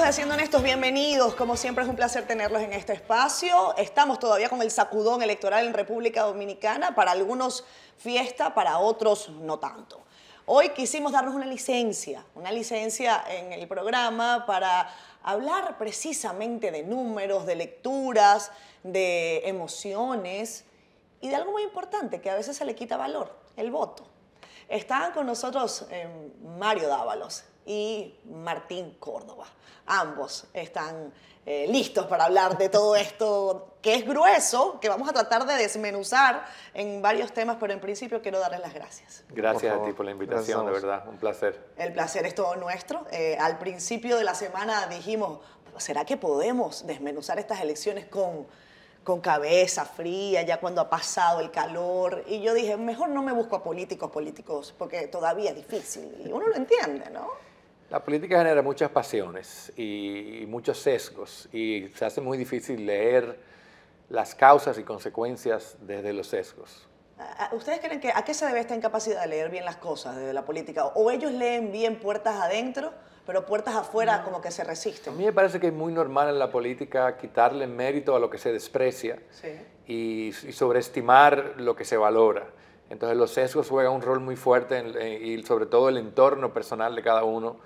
Amigos Haciendo Honestos, bienvenidos. Como siempre es un placer tenerlos en este espacio. Estamos todavía con el sacudón electoral en República Dominicana. Para algunos fiesta, para otros no tanto. Hoy quisimos darnos una licencia, una licencia en el programa para hablar precisamente de números, de lecturas, de emociones y de algo muy importante que a veces se le quita valor, el voto. Están con nosotros eh, Mario Dávalos y Martín Córdoba. Ambos están eh, listos para hablar de todo esto que es grueso, que vamos a tratar de desmenuzar en varios temas, pero en principio quiero darles las gracias. Gracias a ti por la invitación, de verdad, un placer. El placer es todo nuestro. Eh, al principio de la semana dijimos, ¿será que podemos desmenuzar estas elecciones con con cabeza fría, ya cuando ha pasado el calor. Y yo dije, mejor no me busco a políticos políticos, porque todavía es difícil. Y uno lo entiende, ¿no? La política genera muchas pasiones y, muchos sesgos, y se hace muy difícil leer las causas y consecuencias desde los sesgos. ¿Ustedes creen que a qué se debe esta incapacidad de leer bien las cosas desde la política? ¿O ellos leen bien puertas adentro? pero puertas afuera como que se resisten. A mí me parece que es muy normal en la política quitarle mérito a lo que se desprecia y, sobreestimar lo que se valora. Entonces los sesgos juegan un rol muy fuerte y sobre todo el entorno personal de cada uno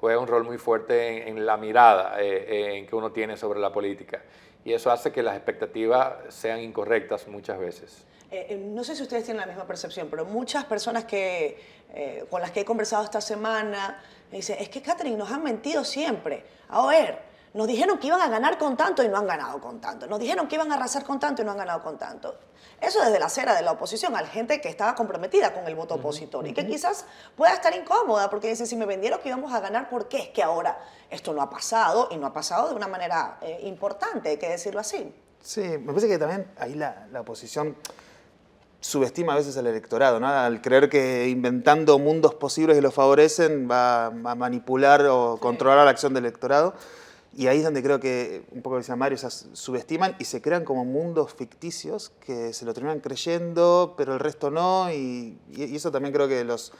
juega un rol muy fuerte en, la mirada eh, en que uno tiene sobre la política. Y eso hace que las expectativas sean incorrectas muchas veces. Eh, eh, no sé si ustedes tienen la misma percepción, pero muchas personas que, con las que he conversado esta semana me dice, es que Catherine nos han mentido siempre. A ver, nos dijeron que iban a ganar con tanto y no han ganado con tanto. Nos dijeron que iban a arrasar con tanto y no han ganado con tanto. Eso desde la acera de la oposición, a la gente que estaba comprometida con el voto opositor y que quizás pueda estar incómoda porque dice, si me vendieron que íbamos a ganar, ¿por qué? Es que ahora esto no ha pasado y no ha pasado de una manera eh, importante, hay que decirlo así. Sí, me parece que también ahí la, la oposición subestima a veces al electorado, ¿no? al creer que inventando mundos posibles que lo favorecen va a manipular o controlar la acción del electorado. Y ahí es donde creo que, un poco decía Mario, se subestiman y se crean como mundos ficticios que se lo terminan creyendo, pero el resto no. Y, eso también creo que los,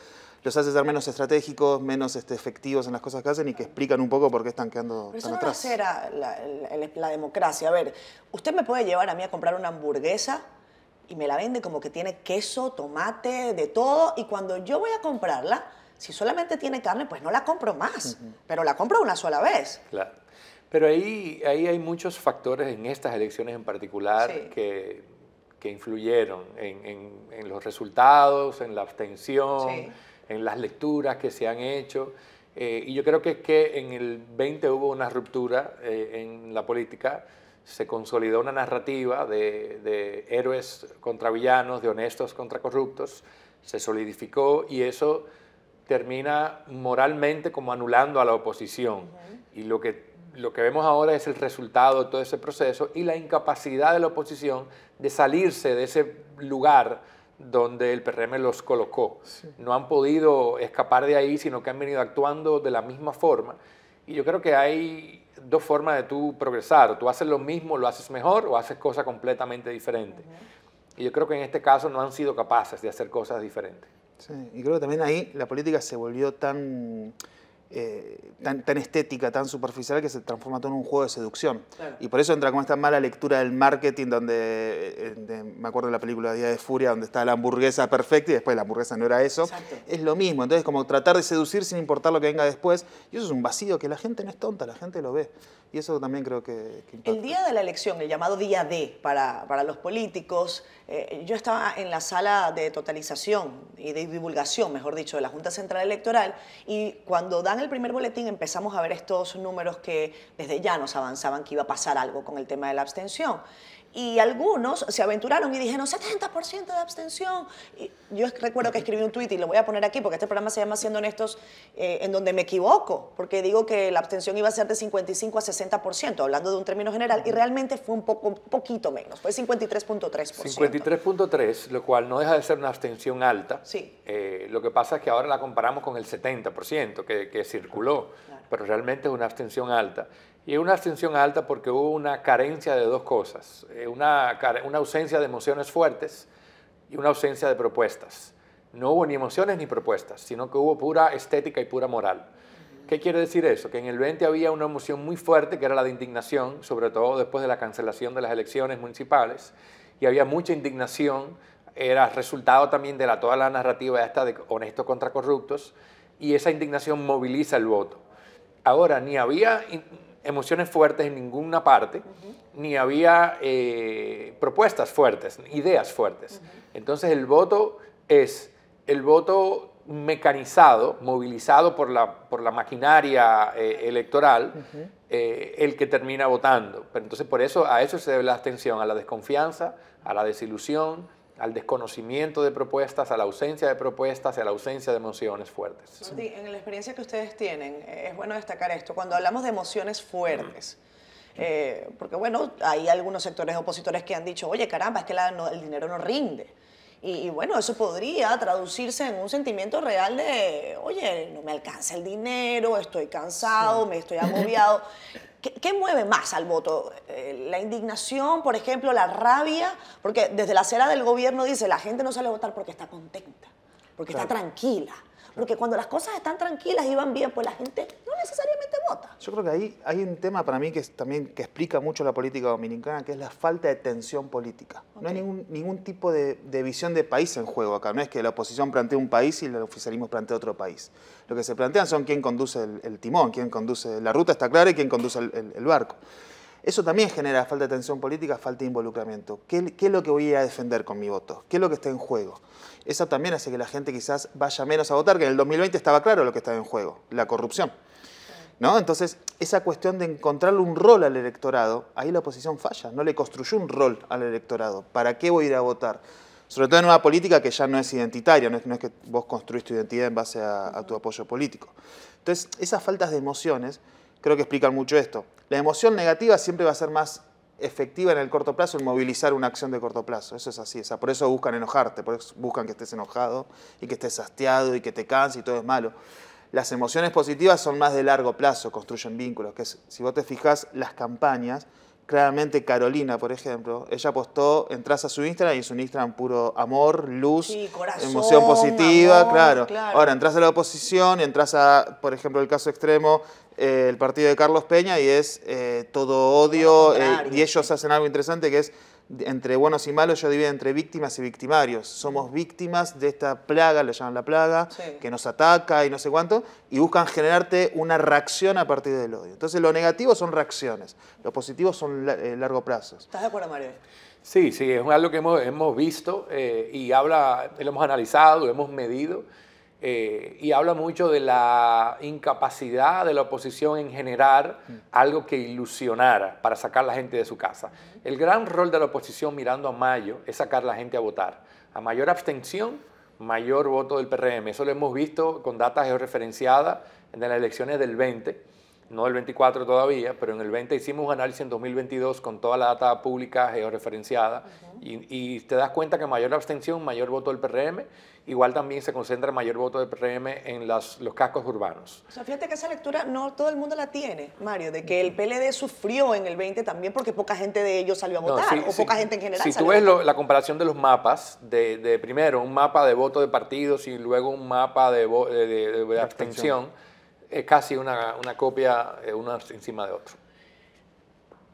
los hace ser menos estratégicos, menos este, efectivos en las cosas que hacen y que explican un poco por qué están quedando pero tan eso atrás. No la, la, la democracia. A ver, usted me puede llevar a mí a comprar una hamburguesa y me la vende como que tiene queso, tomate, de todo, y cuando yo voy a comprarla, si solamente tiene carne, pues no la compro más, pero la compro una sola vez. Claro. Pero ahí, ahí hay muchos factores en estas elecciones en particular que, que, influyeron en, en, los resultados, en la abstención, en las lecturas que se han hecho. Eh, y yo creo que, que en el 20 hubo una ruptura eh, en la política. Se consolidó una narrativa de, héroes contra villanos, de honestos contra corruptos, se solidificó y eso termina moralmente como anulando a la oposición. Y lo que, lo que vemos ahora es el resultado de todo ese proceso y la incapacidad de la oposición de salirse de ese lugar donde el PRM los colocó. No han podido escapar de ahí, sino que han venido actuando de la misma forma. Y yo creo que hay dos formas de tú progresar. Tú haces lo mismo, lo haces mejor o haces cosas completamente diferentes. Y yo creo que en este caso no han sido capaces de hacer cosas diferentes. Sí, y creo que también ahí la política se volvió tan eh, tan, tan, estética, tan superficial que se transforma todo en un juego de seducción. Y por eso entra como esta mala lectura del marketing donde, eh, me acuerdo de la película Día de Furia, donde está la hamburguesa perfecta y después la hamburguesa no era eso. Es lo mismo, entonces como tratar de seducir sin importar lo que venga después. Y eso es un vacío que la gente no es tonta, la gente lo ve. Y eso también creo que... el día de la elección, el llamado día D para, para los políticos, eh, yo estaba en la sala de totalización y de divulgación, mejor dicho, de la Junta Central Electoral y cuando dan el primer boletín empezamos a ver estos números que desde ya nos avanzaban que iba a pasar algo con el tema de la abstención y algunos se aventuraron y dijeron 70% de abstención. Y yo recuerdo que escribí un tuit y lo voy a poner aquí porque este programa se llama Siendo Honestos, eh, en donde me equivoco, porque digo que la abstención iba a ser de 55 a 60%, hablando de un término general, y realmente fue un, poco, poquito menos, fue 53.3%. 53.3, lo cual no deja de ser una abstención alta. Sí. Eh, lo que pasa es que ahora la comparamos con el 70% que, que circuló, pero realmente es una abstención alta. Y una abstención alta porque hubo una carencia de dos cosas, eh, una, una ausencia de emociones fuertes y una ausencia de propuestas. No hubo ni emociones ni propuestas, sino que hubo pura estética y pura moral. ¿Qué quiere decir eso? Que en el 20 había una emoción muy fuerte, que era la de indignación, sobre todo después de la cancelación de las elecciones municipales, y había mucha indignación, era resultado también de la, toda la narrativa esta de honestos contra corruptos, y esa indignación moviliza el voto. Ahora, ni había emociones fuertes en ninguna parte, ni había eh, propuestas fuertes, ideas fuertes. Entonces el voto es el voto mecanizado, movilizado por la, por la maquinaria eh, electoral, eh, el que termina votando. Pero entonces por eso a eso se debe la abstención, a la desconfianza, a la desilusión, al desconocimiento de propuestas, a la ausencia de propuestas y a la ausencia de emociones fuertes. en la experiencia que ustedes tienen, es bueno destacar esto, cuando hablamos de emociones fuertes, eh, porque bueno, hay algunos sectores opositores que han dicho, oye, caramba, es que el dinero no rinde. Y, bueno, eso podría traducirse en un sentimiento real de, oye, no me alcanza el dinero, estoy cansado, me estoy agobiado. ¿Qué, mueve más al voto? Eh, ¿La indignación, por ejemplo, la rabia? Porque desde la acera del gobierno dice, la gente no sale a votar porque está contenta, porque está tranquila. Porque cuando las cosas están tranquilas y van bien, pues la gente no necesariamente vota. Yo creo que ahí hay un tema para mí que es también que explica mucho la política dominicana, que es la falta de tensión política. No hay ningún, ningún tipo de, visión de país en juego acá. No es que la oposición plantee un país y el oficialismo plantee otro país. Lo que se plantean son quién conduce el, timón, quién conduce la ruta está clara y quién conduce el, barco. Eso también genera falta de tensión política, falta de involucramiento. ¿Qué, ¿Qué, es lo que voy a defender con mi voto? ¿Qué es lo que está en juego? Eso también hace que la gente quizás vaya menos a votar, que en el 2020 estaba claro lo que estaba en juego, la corrupción. ¿No? Entonces, esa cuestión de encontrarle un rol al electorado, ahí la oposición falla, no le construyó un rol al electorado. ¿Para qué voy a ir a votar? Sobre todo en una política que ya no es identitaria, no es, que vos construís tu identidad en base a tu apoyo político. Entonces, esas faltas de emociones creo que explican mucho esto. La emoción negativa siempre va a ser más efectiva en el corto plazo en movilizar una acción de corto plazo. Eso es así. por eso buscan enojarte, por eso buscan que estés enojado y que estés hastiado y que te canses y todo es malo. Las emociones positivas son más de largo plazo, construyen vínculos. Que si vos te fijas, las campañas, claramente Carolina, por ejemplo, ella apostó, entras a su Instagram y es un Instagram puro amor, luz, emoción positiva, claro. Ahora entras a la oposición y entras a, por ejemplo, el caso extremo, el partido de Carlos Peña y es eh, todo odio eh, y ellos hacen algo interesante que es entre buenos y malos yo divido entre víctimas y victimarios. Somos víctimas de esta plaga, le llaman la plaga, que nos ataca y no sé cuánto, y buscan generarte una reacción a partir del odio. Entonces lo negativo son reacciones, lo positivo son eh, largo plazo. ¿Estás de acuerdo, Mario? Sí, sí, es algo que hemos, hemos visto y habla, lo hemos analizado, lo hemos medido eh, y habla mucho de la incapacidad de la oposición en generar algo que ilusionara para sacar a la gente de su casa. El gran rol de la oposición mirando a mayo es sacar a la gente a votar. A mayor abstención, mayor voto del PRM. Eso lo hemos visto con datas georreferenciadas en las elecciones del 20, no del 24 todavía, pero en el 20 hicimos un análisis en 2022 con toda la data pública georreferenciada y, y te das cuenta que mayor abstención, mayor voto del PRM igual también se concentra mayor voto de PRM en los cascos urbanos. O sea, fíjate que esa lectura no todo el mundo la tiene, Mario, de que el PLD sufrió en el 20 también porque poca gente de ellos salió a votar, o poca gente en general. Si tú ves la comparación de los mapas, de, primero un mapa de voto de partidos y luego un mapa de, de, abstención, es casi una, una copia eh, uno encima de otro.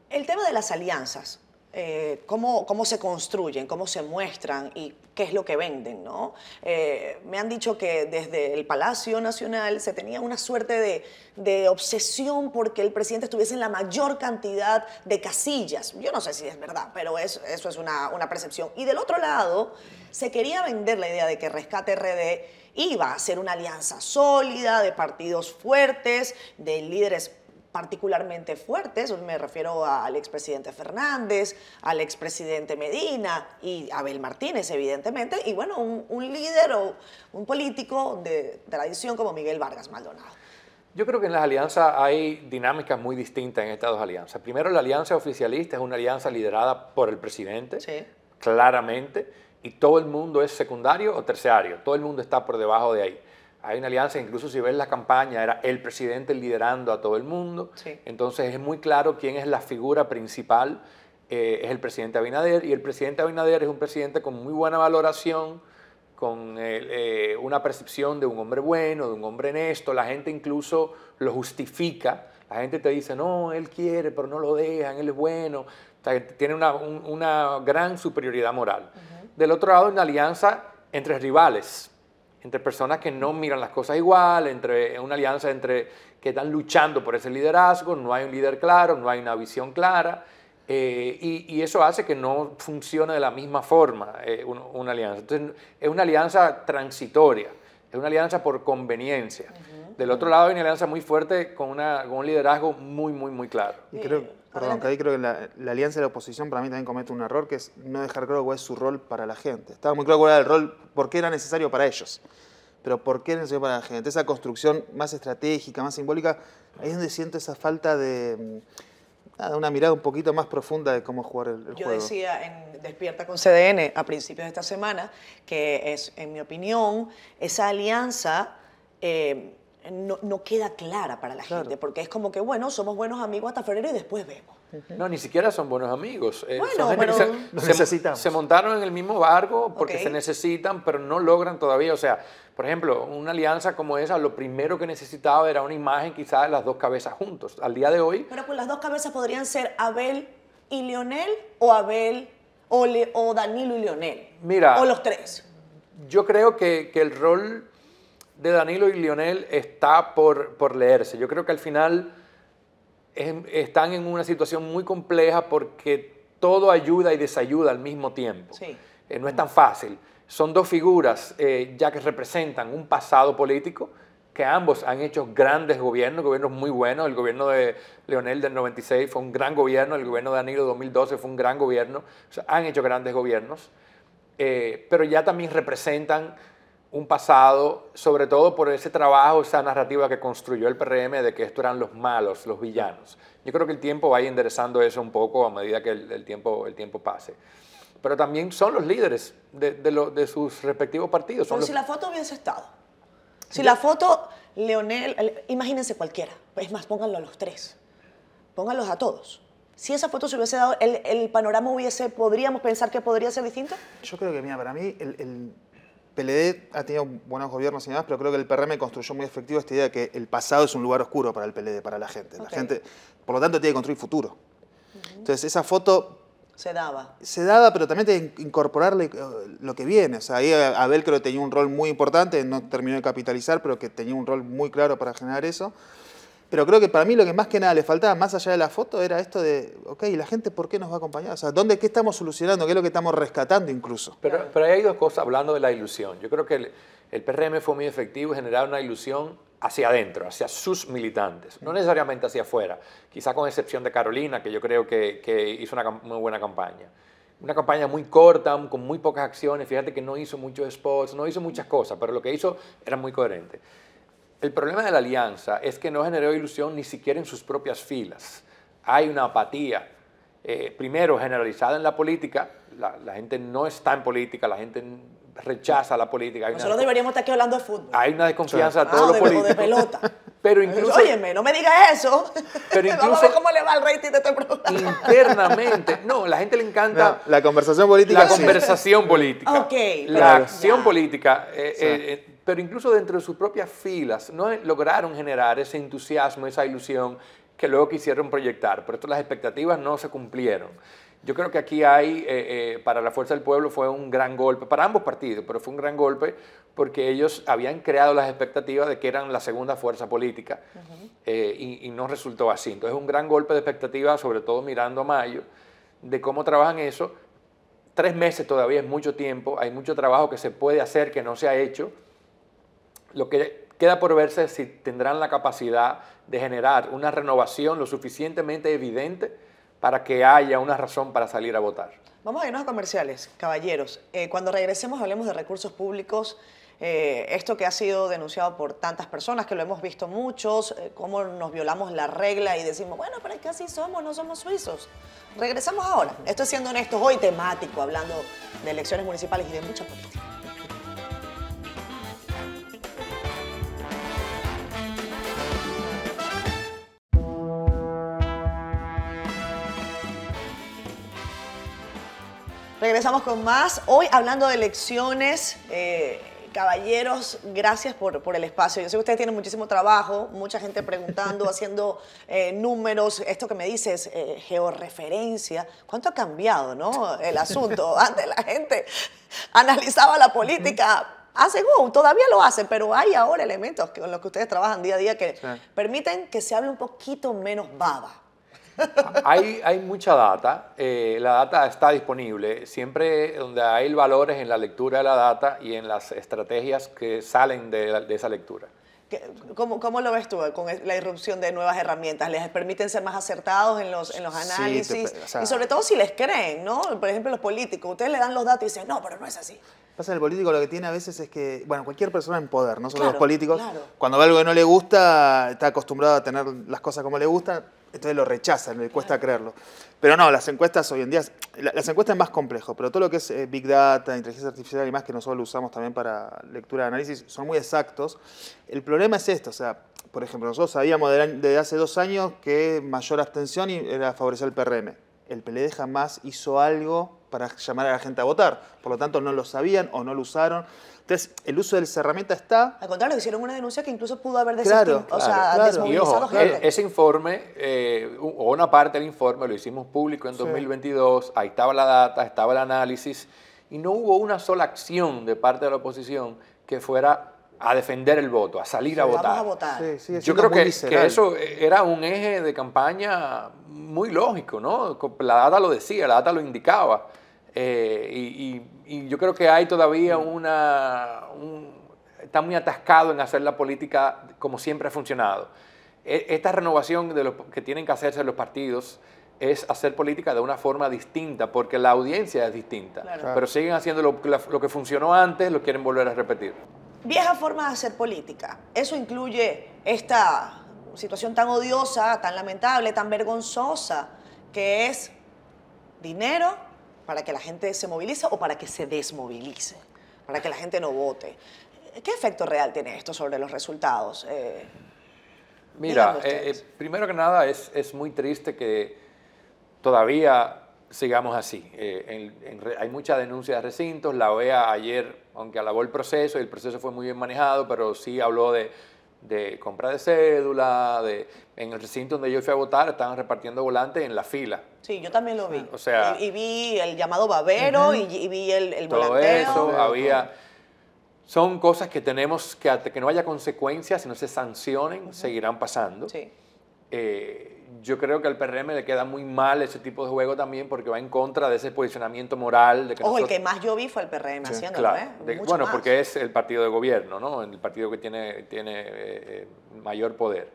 El tema de las alianzas, eh, cómo, cómo, se construyen, cómo se muestran y qué es lo que venden. ¿no? Eh, me han dicho que desde el Palacio Nacional se tenía una suerte de, de, obsesión porque el presidente estuviese en la mayor cantidad de casillas. Yo no sé si es verdad, pero eso, eso es una, una percepción. Y del otro lado, se quería vender la idea de que Rescate RD iba a ser una alianza sólida de partidos fuertes, de líderes particularmente fuertes, me refiero al expresidente Fernández, al expresidente Medina y Abel Martínez, evidentemente, y bueno, un, líder o un político de tradición como Miguel Vargas Maldonado. Yo creo que en las alianzas hay dinámicas muy distintas en estas dos alianzas. Primero, la alianza oficialista es una alianza liderada por el presidente, claramente, y todo el mundo es secundario o terciario, todo el mundo está por debajo de ahí. Hay una alianza, incluso si ves la campaña, era el presidente liderando a todo el mundo. Entonces es muy claro quién es la figura principal. Eh, es el presidente Abinader y el presidente Abinader es un presidente con muy buena valoración con eh, una percepción de un hombre bueno, de un hombre honesto. La gente incluso lo justifica. La gente te dice, no, él quiere, pero no lo dejan, él es bueno. tiene una, gran superioridad moral. Del otro lado, una alianza entre rivales, entre personas que no miran las cosas igual, entre una alianza entre que están luchando por ese liderazgo, no hay un líder claro, no hay una visión clara. Eh, y, eso hace que no funcione de la misma forma eh, una, alianza. Entonces, es una alianza transitoria, es una alianza por conveniencia. Del otro lado hay una alianza muy fuerte con, una, con un liderazgo muy, muy, muy claro. Y creo, perdón, que ahí creo que la, alianza de la oposición para mí también comete un error, que es no dejar claro cuál es su rol para la gente. Estaba muy claro cuál era el rol, por qué era necesario para ellos, pero por qué era necesario para la gente. Esa construcción más estratégica, más simbólica, ahí es donde siento esa falta de una mirada un poquito más profunda de cómo jugar el, juego. Yo decía en Despierta con CDN a principios de esta semana que es, en mi opinión, esa alianza eh, no, queda clara para la gente, porque es como que, bueno, somos buenos amigos hasta febrero y después vemos. No, ni siquiera son buenos amigos. Eh, bueno, pero se, se, montaron en el mismo barco porque se necesitan, pero no logran todavía. O sea, por ejemplo, una alianza como esa, lo primero que necesitaba era una imagen quizás de las dos cabezas juntos. Al día de hoy... Pero pues las dos cabezas podrían ser Abel y Lionel o Abel o, o Danilo y Lionel. Mira. O los tres. Yo creo que, que el rol de Danilo y Lionel está por, por leerse. Yo creo que al final están en una situación muy compleja porque todo ayuda y desayuda al mismo tiempo. Sí. Eh, no es tan fácil. Son dos figuras eh, ya que representan un pasado político que ambos han hecho grandes gobiernos, gobiernos muy buenos. El gobierno de Leonel del 96 fue un gran gobierno, el gobierno de Danilo del 2012 fue un gran gobierno. O sea, han hecho grandes gobiernos, eh, pero ya también representan un pasado, sobre todo por ese trabajo, esa narrativa que construyó el PRM de que estos eran los malos, los villanos. Yo creo que el tiempo va enderezando eso un poco a medida que el, tiempo, el tiempo pase. Pero también son los líderes de, de, sus respectivos partidos. Pero si la foto hubiese estado, si la foto, Leonel, imagínense cualquiera, es más, pónganlo a los tres, pónganlos a todos. Si esa foto se hubiese dado, el, el panorama hubiese, podríamos pensar que podría ser distinto. Yo creo que, mira, para mí el PLD ha tenido buenos gobiernos y demás, pero creo que el PRM construyó muy efectivo esta idea de que el pasado es un lugar oscuro para el PLD, para la gente. La gente, por lo tanto, tiene que construir futuro. Entonces, esa foto... Se daba. Se daba, pero también tiene que incorporarle eh, lo que viene. O sea, ahí Abel creo que tenía un rol muy importante, no terminó de capitalizar, pero que tenía un rol muy claro para generar eso. Pero creo que para mí lo que más que nada le faltaba, más allá de la foto, era esto de, ok, la gente por qué nos va a acompañar? O sea, ¿dónde, ¿qué estamos solucionando? ¿Qué es lo que estamos rescatando incluso? Pero, pero hay dos cosas hablando de la ilusión. Yo creo que el, el PRM fue muy efectivo en generar una ilusión hacia adentro, hacia sus militantes, no necesariamente hacia afuera, quizá con excepción de Carolina, que yo creo que, que hizo una muy buena campaña. Una campaña muy corta, con muy pocas acciones, fíjate que no hizo muchos spots, no hizo muchas cosas, pero lo que hizo era muy coherente. El problema de la alianza es que no generó ilusión ni siquiera en sus propias filas. Hay una apatía, eh, primero generalizada en la política, la, gente no está en política, la gente rechaza la política. Nosotros deberíamos estar aquí hablando de fútbol. Hay una desconfianza de todo lo político. de pelota. Pero incluso... Óyeme, no me digas eso. Pero incluso... Vamos a ver cómo le va el rating de este programa. Internamente. No, la gente le encanta... la conversación política. La conversación política. Ok. La acción política. Eh, eh, pero incluso dentro de sus propias filas no lograron generar ese entusiasmo, esa ilusión que luego quisieron proyectar. Por esto las expectativas no se cumplieron. Yo creo que aquí hay, eh, eh, para la Fuerza del Pueblo fue un gran golpe, para ambos partidos, pero fue un gran golpe porque ellos habían creado las expectativas de que eran la segunda fuerza política eh, y, y, no resultó así. Entonces un gran golpe de expectativa, sobre todo mirando a Mayo, de cómo trabajan eso. Tres meses todavía es mucho tiempo, hay mucho trabajo que se puede hacer que no se ha hecho lo que queda por verse es si tendrán la capacidad de generar una renovación lo suficientemente evidente para que haya una razón para salir a votar. Vamos a irnos a comerciales, caballeros. Eh, cuando regresemos hablemos de recursos públicos. Eh, esto que ha sido denunciado por tantas personas, que lo hemos visto muchos, eh, cómo nos violamos la regla y decimos, bueno, pero es que así somos, no somos suizos. Regresamos ahora. Estoy siendo honesto, hoy temático, hablando de elecciones municipales y de mucha política. Regresamos con más. Hoy hablando de elecciones. Eh, caballeros, gracias por, por, el espacio. Yo sé que ustedes tienen muchísimo trabajo, mucha gente preguntando, haciendo eh, números. Esto que me dices, eh, georreferencia. ¿Cuánto ha cambiado no? el asunto? Antes la gente analizaba la política hace go, todavía lo hacen, pero hay ahora elementos con los que ustedes trabajan día a día que permiten que se hable un poquito menos baba. Hay, hay mucha data, eh, la data está disponible, siempre donde hay valores en la lectura de la data y en las estrategias que salen de, esa lectura. ¿Cómo, ¿Cómo, lo ves tú con la irrupción de nuevas herramientas? ¿Les permiten ser más acertados en los, en los análisis? y sobre todo si les creen, ¿no? Por ejemplo, los políticos, ustedes le dan los datos y dicen, no, pero no es así. Pasa el político lo que tiene a veces es que, bueno, cualquier persona en poder, no solo los políticos, cuando ve algo que no le gusta, está acostumbrado a tener las cosas como le gustan, entonces lo rechazan, le cuesta creerlo. Pero no, las encuestas hoy en día, las encuestas es más complejo, pero todo lo que es eh, Big Data, inteligencia artificial y más que nosotros lo usamos también para lectura de análisis, son muy exactos. El problema es esto, o sea, por ejemplo, nosotros sabíamos desde hace dos años que mayor abstención era favorecer el PRM. El PLD jamás hizo algo para llamar a la gente a votar, por lo tanto no lo sabían o no lo usaron. Entonces, el uso de esa herramienta está... Al contrario, hicieron una denuncia que incluso pudo haber claro, o sea, desmovilizado gente. E-, ese informe, eh, o una parte del informe, lo hicimos público en 2022, ahí estaba la data, estaba el análisis, y no hubo una sola acción de parte de la oposición que fuera a defender el voto, a salir a votar. A votar. Yo creo que, que, eso era un eje de campaña muy lógico, ¿no? La data lo decía, la data lo indicaba. Eh, y, yo creo que hay todavía una... está muy atascado en hacer la política como siempre ha funcionado. E, esta renovación de lo que tienen que hacerse los partidos es hacer política de una forma distinta, porque la audiencia es distinta. Pero siguen haciendo lo, lo que funcionó antes, lo quieren volver a repetir. Vieja forma de hacer política. Eso incluye esta situación tan odiosa, tan lamentable, tan vergonzosa, que es dinero, para que la gente se movilice o para que se desmovilice, para que la gente no vote. ¿Qué efecto real tiene esto sobre los resultados? Eh, Mira, eh, eh, primero que nada es, es, muy triste que todavía sigamos así. hay muchas denuncias de recintos, la OEA ayer, aunque alabó el proceso y el proceso fue muy bien manejado, pero sí habló de de compra de cédula, de, en el recinto donde yo fui a votar estaban repartiendo volantes en la fila. Sí, yo también lo vi. O sea, y, vi el llamado babero y, vi el, el todo eso, había... Son cosas que tenemos que, que no haya consecuencias, si no se sancionen, seguirán pasando. Sí. Eh, yo creo que al PRM le queda muy mal ese tipo de juego también porque va en contra de ese posicionamiento moral. De que Ojo, el que más yo vi fue el PRM haciéndolo, ¿eh? bueno, porque es el partido de gobierno, ¿no? El partido que tiene, tiene eh, eh, mayor poder.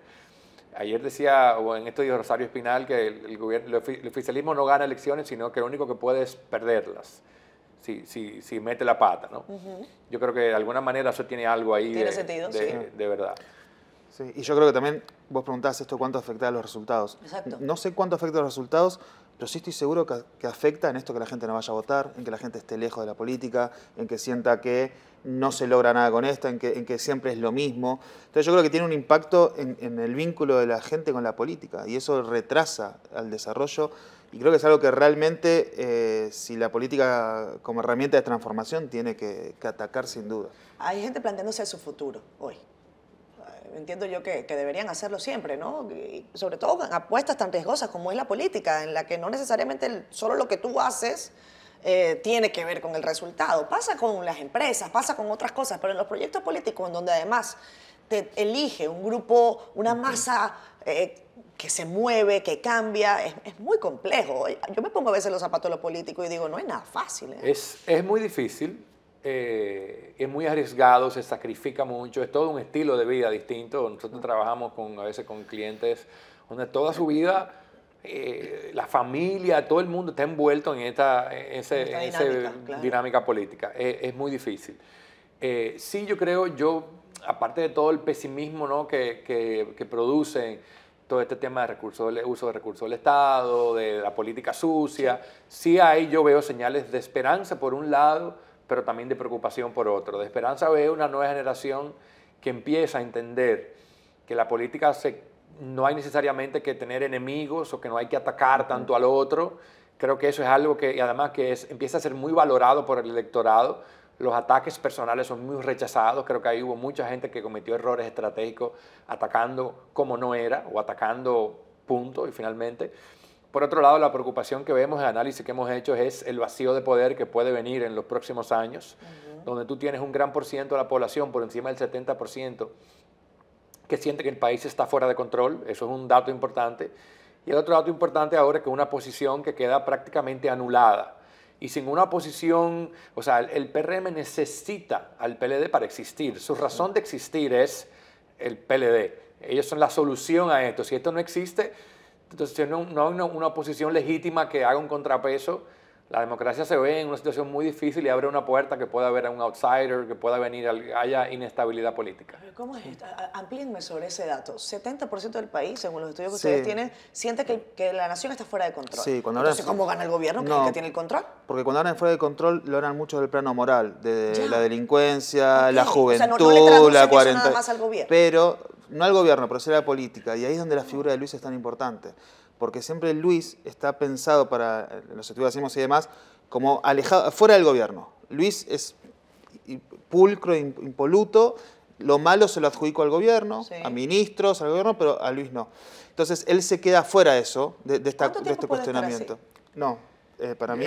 Ayer decía, o en esto dijo Rosario Espinal, que el, gobierno, el oficialismo no gana elecciones, sino que lo único que puede es perderlas. Si, si, si mete la pata, ¿no? Yo creo que de alguna manera eso tiene algo ahí ¿Tiene de, sentido? de, de verdad y yo creo que también vos preguntás esto cuánto afecta a los resultados. Exacto. No sé cuánto afecta a los resultados, pero sí estoy seguro que, afecta en esto que la gente no vaya a votar, en que la gente esté lejos de la política, en que sienta que no se logra nada con esto, en que, siempre es lo mismo. Entonces yo creo que tiene un impacto en, el vínculo de la gente con la política y eso retrasa al desarrollo y creo que es algo que realmente eh, si la política como herramienta de transformación tiene que, que atacar sin duda. Hay gente planteándose su futuro hoy entiendo yo que, deberían hacerlo siempre, ¿no? sobre todo en apuestas tan riesgosas como es la política, en la que no necesariamente solo lo que tú haces eh, tiene que ver con el resultado. Pasa con las empresas, pasa con otras cosas, pero en los proyectos políticos, en donde además te elige un grupo, una masa eh, que se mueve, que cambia, es, muy complejo. Yo me pongo a veces los zapatos de los políticos y digo, no es nada fácil. ¿eh? Es, es muy difícil es muy arriesgado, se sacrifica mucho, es todo un estilo de vida distinto. Nosotros trabajamos con, a veces con clientes donde toda su vida, eh, la familia, todo el mundo está envuelto en esta, dinámica, política. Es, muy difícil. Eh, sí, yo creo, yo, aparte de todo el pesimismo ¿no? que, que, que produce todo este tema de recursos, uso de recursos del Estado, de la política sucia, sí ahí yo veo señales de esperanza por un lado, pero también de preocupación por otro. De esperanza veo una nueva generación que empieza a entender que la política se, no hay necesariamente que tener enemigos o que no hay que atacar tanto al otro, Creo que eso es algo que, y además que es, empieza a ser muy valorado por el electorado. Los ataques personales son muy rechazados. Creo que ahí hubo mucha gente que cometió errores estratégicos atacando como no era o atacando punto y finalmente. Por otro lado, la preocupación que vemos, el análisis que hemos hecho es el vacío de poder que puede venir en los próximos años, donde tú tienes un gran por ciento de la población, por encima del 70%, que siente que el país está fuera de control. Eso es un dato importante. Y el otro dato importante ahora es que una posición que queda prácticamente anulada. Y sin una oposición, o sea, el PRM necesita al PLD para existir. Su razón de existir es el PLD. Ellos son la solución a esto. Si esto no existe, entonces no, no hay una, oposición legítima que haga un contrapeso la democracia se ve en una situación muy difícil y abre una puerta que pueda haber a un outsider, que pueda venir, haya inestabilidad política. ¿Cómo es esto? Amplíenme sobre ese dato. 70% del país, según los estudios que ustedes tienen, siente que, que, la nación está fuera de control. Sí, cuando Entonces, ¿cómo gana el gobierno? No, que tiene el control? Porque cuando hablan fuera de control, lo hablan mucho del plano moral, de la delincuencia, la juventud, la cuarentena. Pero, no al gobierno, pero sí a la política. Y ahí es donde la figura de Luis es tan importante porque siempre Luis está pensado para los estudios y demás como alejado, fuera del gobierno. Luis es pulcro, impoluto, lo malo se lo adjudico al gobierno, a ministros, al gobierno, pero a Luis no. Entonces él se queda fuera de eso, de, de este cuestionamiento. No, eh, para mí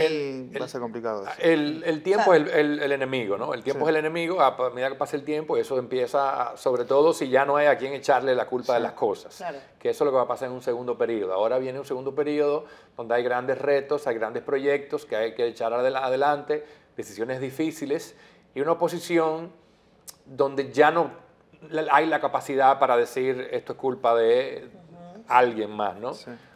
va a ser complicado. El, tiempo es el, enemigo, ¿no? El tiempo es el enemigo, a medida que pasa el tiempo, eso empieza, sobre todo si ya no hay a quien echarle la culpa de las cosas. Que eso es lo que va a pasar en un segundo periodo. Ahora viene un segundo periodo donde hay grandes retos, hay grandes proyectos que hay que echar adelante, decisiones difíciles y una oposición donde ya no hay la capacidad para decir esto es culpa de alguien más, ¿no?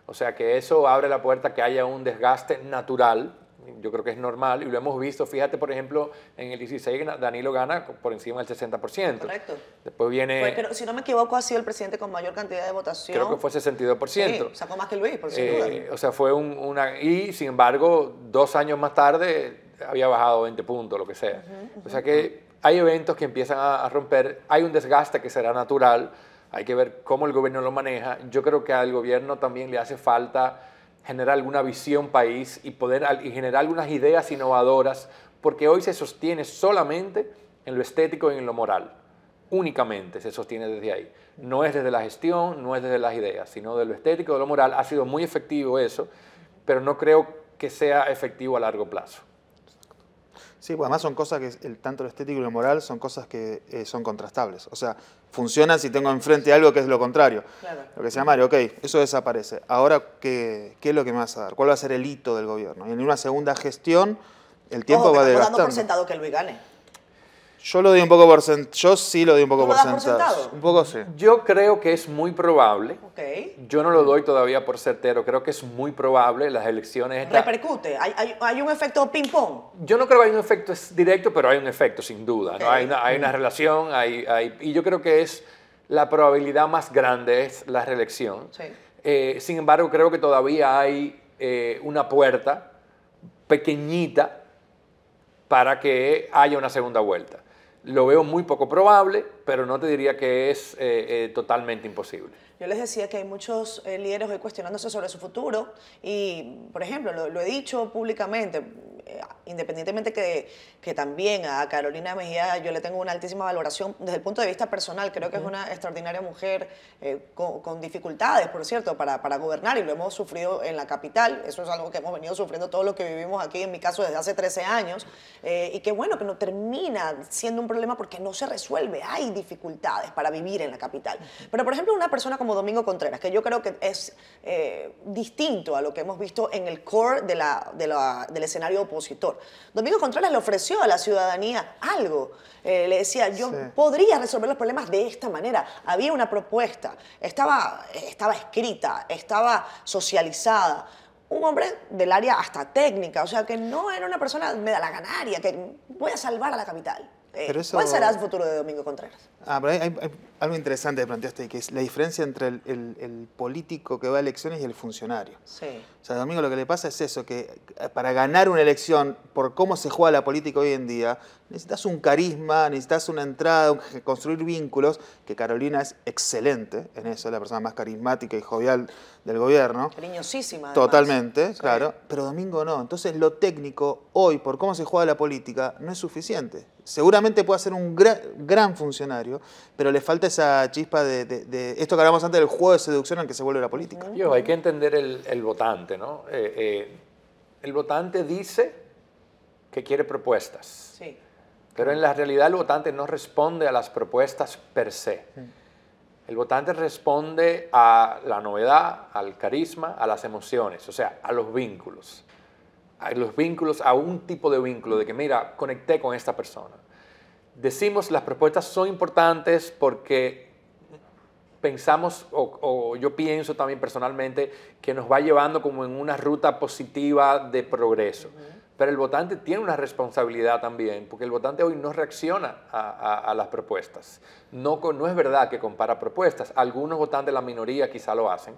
O sea que eso abre la puerta a que haya un desgaste natural, yo creo que es normal, y lo hemos visto, fíjate, por ejemplo, en el 16 Danilo gana por encima del 60%. Correcto. Después viene... pero si no me equivoco, ha sido el presidente con mayor cantidad de votación. Creo que fue 62%. Sí, sacó más que Luis, por sin eh, O sea, fue una... Y, sin embargo, dos años más tarde había bajado 20 puntos, lo que sea. O sea que hay eventos que empiezan a romper, hay un desgaste que será natural, hay que ver cómo el gobierno lo maneja. Yo creo que al gobierno también le hace falta generar alguna visión país y poder y generar algunas ideas innovadoras, porque hoy se sostiene solamente en lo estético y en lo moral. Únicamente se sostiene desde ahí. No es desde la gestión, no es desde las ideas, sino de lo estético de lo moral. Ha sido muy efectivo eso, pero no creo que sea efectivo a largo plazo. Sí, pues además son cosas que, el, tanto lo estético y lo moral, son cosas que eh, son contrastables. O sea, funcionan si tengo enfrente algo que es lo contrario. Lo que se llama, ok, eso desaparece. Ahora, ¿qué, ¿qué, es lo que me vas a dar? ¿Cuál va a ser el hito del gobierno? Y en una segunda gestión, el tiempo va a dando por sentado que Luis gane. Yo lo doy un poco por Yo sí lo doy un poco por sentado. Un poco sí. Yo creo que es muy probable. Okay. Yo no lo doy todavía por certero. Creo que es muy probable las elecciones. Repercute. ¿Hay, hay, un efecto ping-pong? Yo no creo que haya un efecto directo, pero hay un efecto sin duda. ¿no? Hay, una, hay una relación. Hay, hay, y yo creo que es la probabilidad más grande es la reelección. Sí. Eh, sin embargo, creo que todavía hay eh, una puerta pequeñita para que haya una segunda vuelta. Lo veo muy poco probable, pero no te diría que es eh, eh, totalmente imposible. Yo les decía que hay muchos eh, líderes hoy cuestionándose sobre su futuro y, por ejemplo, lo he dicho públicamente, eh, independientemente que, que, también a Carolina Mejía yo le tengo una altísima valoración desde el punto de vista personal, creo que es una extraordinaria mujer eh, con, dificultades, por cierto, para, para, gobernar y lo hemos sufrido en la capital, eso es algo que hemos venido sufriendo todos los que vivimos aquí, en mi caso desde hace 13 años, eh, y que bueno, que no termina siendo un problema porque no se resuelve, hay dificultades para vivir en la capital. Pero por ejemplo, una persona como Domingo Contreras, que yo creo que es distinto a lo que hemos visto en el core de la, de la, del escenario opositor, Domingo Contreras le ofreció a la ciudadanía algo. Eh, le decía, yo podría resolver los problemas de esta manera. Había una propuesta, estaba, estaba escrita, estaba socializada un hombre del área hasta técnica, o sea, que no era una persona medalaganaria, que voy a salvar a la capital. Eh, ¿Cuál será el futuro de Domingo Contreras? Ah, pero hay, algo interesante que planteaste, que es la diferencia entre el, político que va a elecciones y el funcionario. Sí. O sea, Domingo lo que le pasa es eso, que eh, para ganar una elección, por cómo se juega la política hoy en día, necesitas un carisma, necesitas una entrada, construir vínculos, que Carolina es excelente en eso, es la persona más carismática y jovial del gobierno. Cariñosísima. Totalmente, claro, pero Domingo no. Entonces lo técnico hoy, por cómo se juega la política, no es suficiente. Seguramente puede ser un gran, funcionario, pero le falta esa chispa de, esto que hablamos antes del juego de seducción al que se vuelve la política. Yo, hay que entender el, votante, ¿no? Eh, eh, el votante dice que quiere propuestas. Sí pero en la realidad el votante no responde a las propuestas per se. El votante responde a la novedad, al carisma, a las emociones, o sea, a los vínculos. A los vínculos, a un tipo de vínculo, de que mira, conecté con esta persona. Decimos las propuestas son importantes porque pensamos, o, yo pienso también personalmente, que nos va llevando como en una ruta positiva de progreso. Pero el votante tiene una responsabilidad también, porque el votante hoy no reacciona a, las propuestas. No, no es verdad que compara propuestas. Algunos votantes, la minoría quizá lo hacen,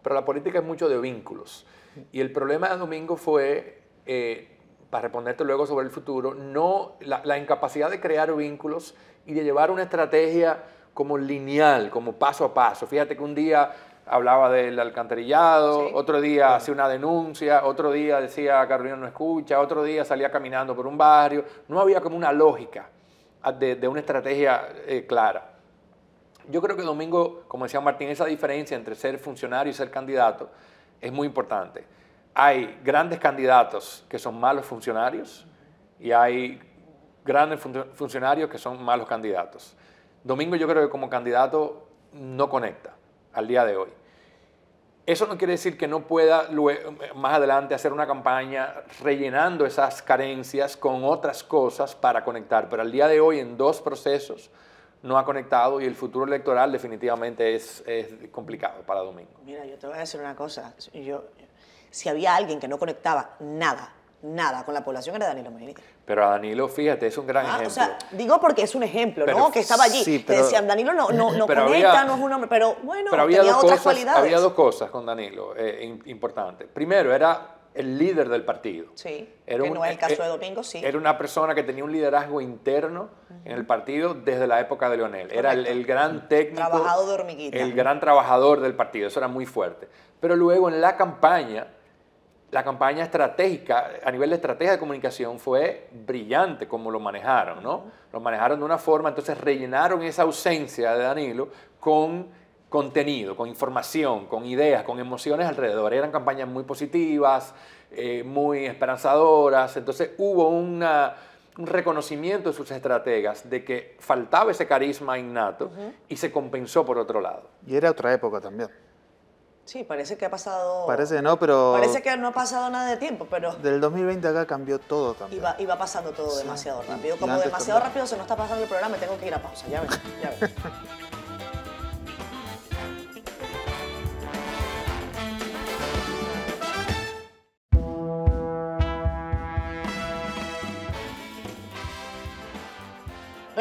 pero la política es mucho de vínculos. Y el problema de Domingo fue, eh, para responderte luego sobre el futuro, no, la, la incapacidad de crear vínculos y de llevar una estrategia como lineal, como paso a paso. Fíjate que un día hablaba del alcantarillado, otro día hacía una denuncia, otro día decía Carolina no escucha, otro día salía caminando por un barrio. No había como una lógica de, una estrategia eh, clara. Yo creo que Domingo, como decía Martín, esa diferencia entre ser funcionario y ser candidato es muy importante. Hay grandes candidatos que son malos funcionarios y hay grandes funcionarios que son malos candidatos. Domingo yo creo que como candidato no conecta al día de hoy. Eso no quiere decir que no pueda más adelante hacer una campaña rellenando esas carencias con otras cosas para conectar, pero al día de hoy en dos procesos no ha conectado y el futuro electoral definitivamente es, complicado para Domingo. Mira, yo te voy a decir una cosa, yo, si había alguien que no conectaba nada nada con la población era Danilo Medina. Pero a Danilo, fíjate, es un gran ejemplo. Ah, o sea, digo porque es un ejemplo, ¿no? Que estaba allí. Sí, decían, Danilo no, no, no conecta, no es un hombre, pero bueno, había tenía otras cualidades. Había dos cosas con Danilo eh, importantes. Primero, era el líder del partido. Sí, era que no es el caso de Domingo, sí. Era una persona que tenía un liderazgo interno en el partido desde la época de Leonel. Era el, gran técnico. Trabajador de hormiguita. El gran trabajador del partido, eso era muy fuerte. Pero luego en la campaña la campaña estratégica, a nivel de estrategia de comunicación, fue brillante como lo manejaron, ¿no? Lo manejaron de una forma, entonces rellenaron esa ausencia de Danilo con contenido, con información, con ideas, con emociones alrededor. Eran campañas muy positivas, eh, muy esperanzadoras, entonces hubo un reconocimiento de sus estrategas de que faltaba ese carisma innato y se compensó por otro lado. Y era otra época también. Sí, parece que ha pasado... Parece que no, pero... Parece que no ha pasado nada de tiempo, pero... Del 2020 acá cambió todo también. Y va, pasando todo demasiado rápido. Como demasiado rápido se nos está pasando el programa, tengo que ir a pausa. Ya ven, ya ven.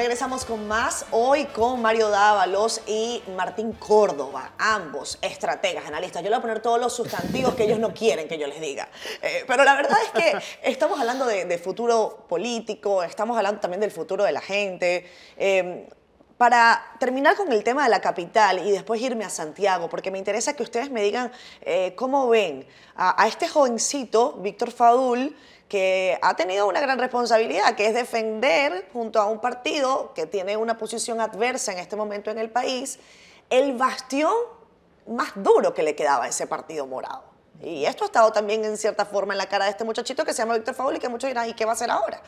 Regresamos con más hoy con Mario Dávalos y Martín Córdoba, ambos estrategas, analistas. Yo le voy a poner todos los sustantivos que ellos no quieren que yo les diga. Eh, pero la verdad es que estamos hablando de, futuro político, estamos hablando también del futuro de la gente. Eh, para terminar con el tema de la capital y después irme a Santiago, porque me interesa que ustedes me digan eh, cómo ven a, a este jovencito, Víctor Fadul, que ha tenido una gran responsabilidad, que es defender junto a un partido que tiene una posición adversa en este momento en el país, el bastión más duro que le quedaba a ese partido morado. Y esto ha estado también en cierta forma en la cara de este muchachito que se llama Víctor Faul y que muchos dirán, ¿y qué va a hacer ahora?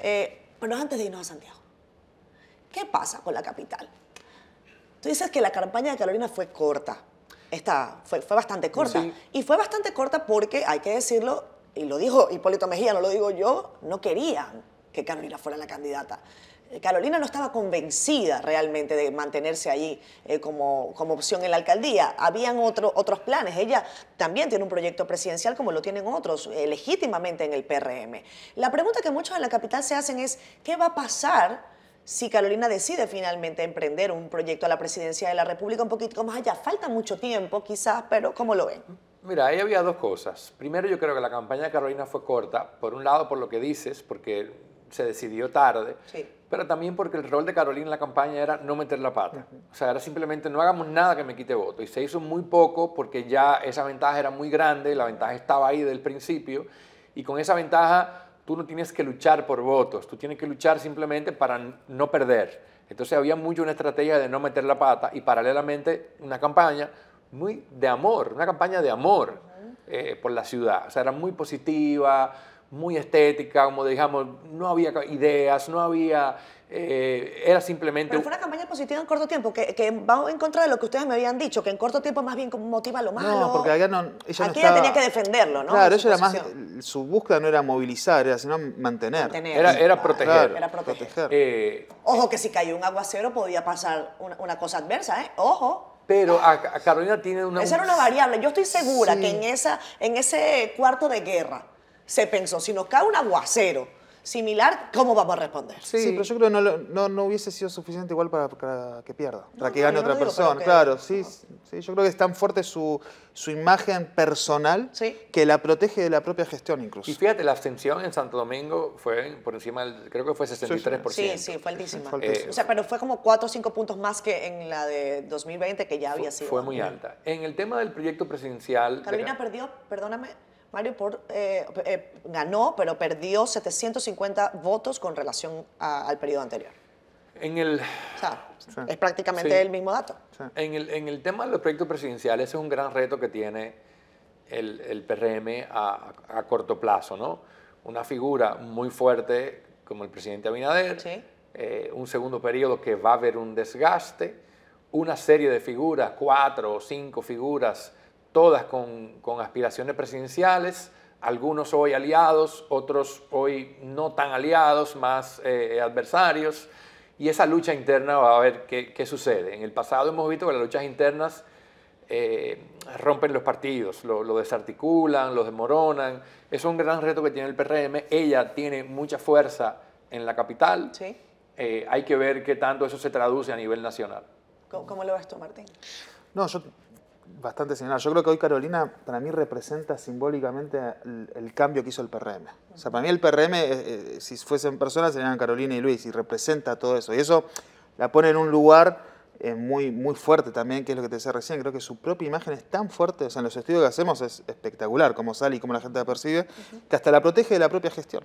Eh, pero antes de irnos a Santiago, ¿qué pasa con la capital? Tú dices que la campaña de Carolina fue corta. Esta fue, fue bastante corta. Y fue bastante corta porque, hay que decirlo, y lo dijo Hipólito Mejía, no lo digo yo, no querían que Carolina fuera la candidata. Eh, Carolina no estaba convencida realmente de mantenerse allí eh, como, como, opción en la alcaldía. Habían otro, otros planes. Ella también tiene un proyecto presidencial como lo tienen otros, eh, legítimamente en el PRM. La pregunta que muchos en la capital se hacen es, ¿qué va a pasar si Carolina decide finalmente emprender un proyecto a la presidencia de la República un poquito más allá? Falta mucho tiempo quizás, pero ¿cómo lo ven? Mira, ahí había dos cosas. Primero, yo creo que la campaña de Carolina fue corta, por un lado por lo que dices, porque se decidió tarde, pero también porque el rol de Carolina en la campaña era no meter la pata. O sea, era simplemente no hagamos nada que me quite voto. Y se hizo muy poco porque ya esa ventaja era muy grande, la ventaja estaba ahí del principio, y con esa ventaja tú no tienes que luchar por votos, tú tienes que luchar simplemente para no perder. Entonces había mucho una estrategia de no meter la pata y paralelamente una campaña muy de amor, una campaña de amor eh, por la ciudad. O sea, era muy positiva, muy estética, como digamos, no había ideas, no había eh, era simplemente... Pero fue una campaña positiva en corto tiempo, que, que, va en contra de lo que ustedes me habían dicho, que en corto tiempo más bien motiva lo malo. No, porque ella no, ella Aquí ella tenía que defenderlo, ¿no? Claro, ella era más, su búsqueda no era movilizar, era sino mantener. Era, era proteger. era proteger. Eh, Ojo que si cayó un aguacero podía pasar una, cosa adversa, ¿eh? Ojo. Pero a, Carolina tiene una... Esa era una variable. Yo estoy segura que en, esa, en ese cuarto de guerra se pensó, si nos cae un aguacero similar, ¿cómo vamos a responder? Sí, pero yo creo que no, no, no, hubiese sido suficiente igual para, que pierda, para que gane otra persona. Claro, sí, sí, yo creo que es tan fuerte su, su imagen personal que la protege de la propia gestión incluso. Y fíjate, la abstención en Santo Domingo fue por encima, del, creo que fue 63%. Sí, sí, fue altísima. o sea, pero fue como 4 o 5 puntos más que en la de 2020, que ya había sido. Fue muy alta. En el tema del proyecto presidencial... Carolina perdió, perdóname, Mario por, eh, eh, ganó, pero perdió 750 votos con relación al periodo anterior. En el, o sea, es prácticamente el mismo dato. En, el, en, el, tema de los proyectos presidenciales, es un gran reto que tiene el, el PRM a, a, corto plazo, ¿no? Una figura muy fuerte como el presidente Abinader, eh, un segundo periodo que va a haber un desgaste, una serie de figuras, cuatro o cinco figuras todas con, aspiraciones presidenciales, algunos hoy aliados, otros hoy no tan aliados, más eh, adversarios, y esa lucha interna va a ver qué, sucede. En el pasado hemos visto que las luchas internas eh, rompen los partidos, lo, desarticulan, lo desmoronan. Es un gran reto que tiene el PRM. Ella tiene mucha fuerza en la capital. ¿Sí? Eh, hay que ver qué tanto eso se traduce a nivel nacional. ¿Cómo, cómo lo ves tú, Martín? No, yo bastante similar. Yo creo que hoy Carolina para mí representa simbólicamente el, cambio que hizo el PRM. O sea, para mí el PRM, eh, eh, si fuesen personas, serían Carolina y Luis, y representa todo eso. Y eso la pone en un lugar eh, muy, muy fuerte también, que es lo que te decía recién. Creo que su propia imagen es tan fuerte, o sea, en los estudios que hacemos es espectacular cómo sale y cómo la gente la percibe, que hasta la protege de la propia gestión.